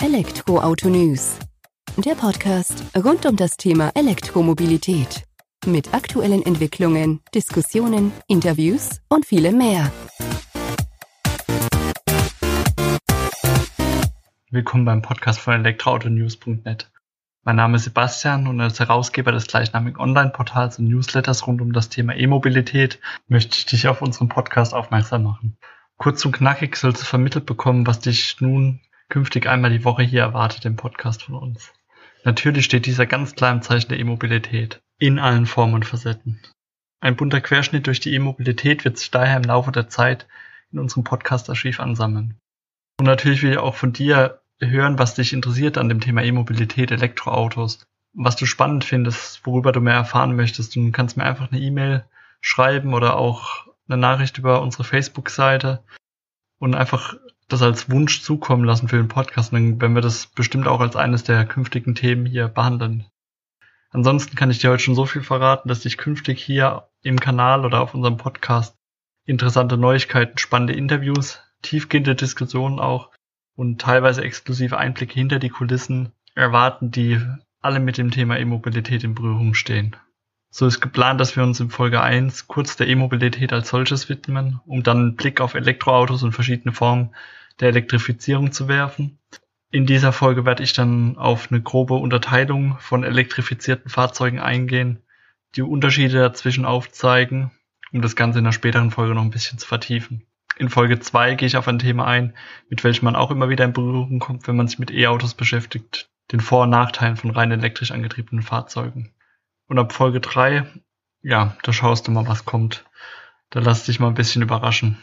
Elektroauto News. Der Podcast rund um das Thema Elektromobilität. Mit aktuellen Entwicklungen, Diskussionen, Interviews und vielem mehr. Willkommen beim Podcast von elektroautonews.net. Mein Name ist Sebastian und als Herausgeber des gleichnamigen Online-Portals und Newsletters rund um das Thema E-Mobilität möchte ich dich auf unseren Podcast aufmerksam machen. Kurz und knackig sollst du vermittelt bekommen, was dich nun künftig einmal die Woche hier erwartet im Podcast von uns. Natürlich steht dieser ganz klar im Zeichen der E-Mobilität. In allen Formen und Facetten. Ein bunter Querschnitt durch die E-Mobilität wird sich daher im Laufe der Zeit in unserem Podcast-Archiv ansammeln. Und natürlich will ich auch von dir hören, was dich interessiert an dem Thema E-Mobilität, Elektroautos, was du spannend findest, worüber du mehr erfahren möchtest. Du kannst mir einfach eine E-Mail schreiben oder auch eine Nachricht über unsere Facebook-Seite und einfach das als Wunsch zukommen lassen für den Podcast. dann werden wir das bestimmt auch als eines der künftigen Themen hier behandeln. Ansonsten kann ich dir heute schon so viel verraten, dass ich künftig hier im Kanal oder auf unserem Podcast interessante Neuigkeiten, spannende Interviews, tiefgehende Diskussionen auch und teilweise exklusive Einblicke hinter die Kulissen erwarten, die alle mit dem Thema E-Mobilität in Berührung stehen. So ist geplant, dass wir uns in Folge 1 kurz der E-Mobilität als solches widmen, um dann einen Blick auf Elektroautos und verschiedene Formen der Elektrifizierung zu werfen. In dieser Folge werde ich dann auf eine grobe Unterteilung von elektrifizierten Fahrzeugen eingehen, die Unterschiede dazwischen aufzeigen, um das Ganze in einer späteren Folge noch ein bisschen zu vertiefen. In Folge 2 gehe ich auf ein Thema ein, mit welchem man auch immer wieder in Berührung kommt, wenn man sich mit E-Autos beschäftigt, den Vor- und Nachteilen von rein elektrisch angetriebenen Fahrzeugen. Und ab Folge 3, ja, da schaust du mal, was kommt. Da lass dich mal ein bisschen überraschen.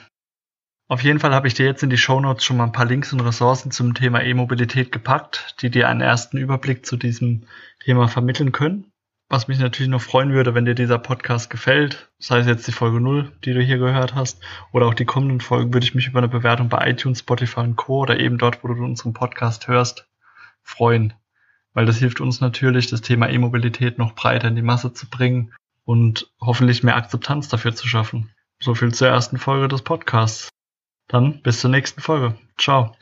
Auf jeden Fall habe ich dir jetzt in die Show Notes schon mal ein paar Links und Ressourcen zum Thema E-Mobilität gepackt, die dir einen ersten Überblick zu diesem Thema vermitteln können. Was mich natürlich noch freuen würde, wenn dir dieser Podcast gefällt, sei es jetzt die Folge 0, die du hier gehört hast, oder auch die kommenden Folgen, würde ich mich über eine Bewertung bei iTunes, Spotify und Co. oder eben dort, wo du unseren Podcast hörst, freuen. Weil das hilft uns natürlich, das Thema E-Mobilität noch breiter in die Masse zu bringen und hoffentlich mehr Akzeptanz dafür zu schaffen. So viel zur ersten Folge des Podcasts. Dann bis zur nächsten Folge. Ciao.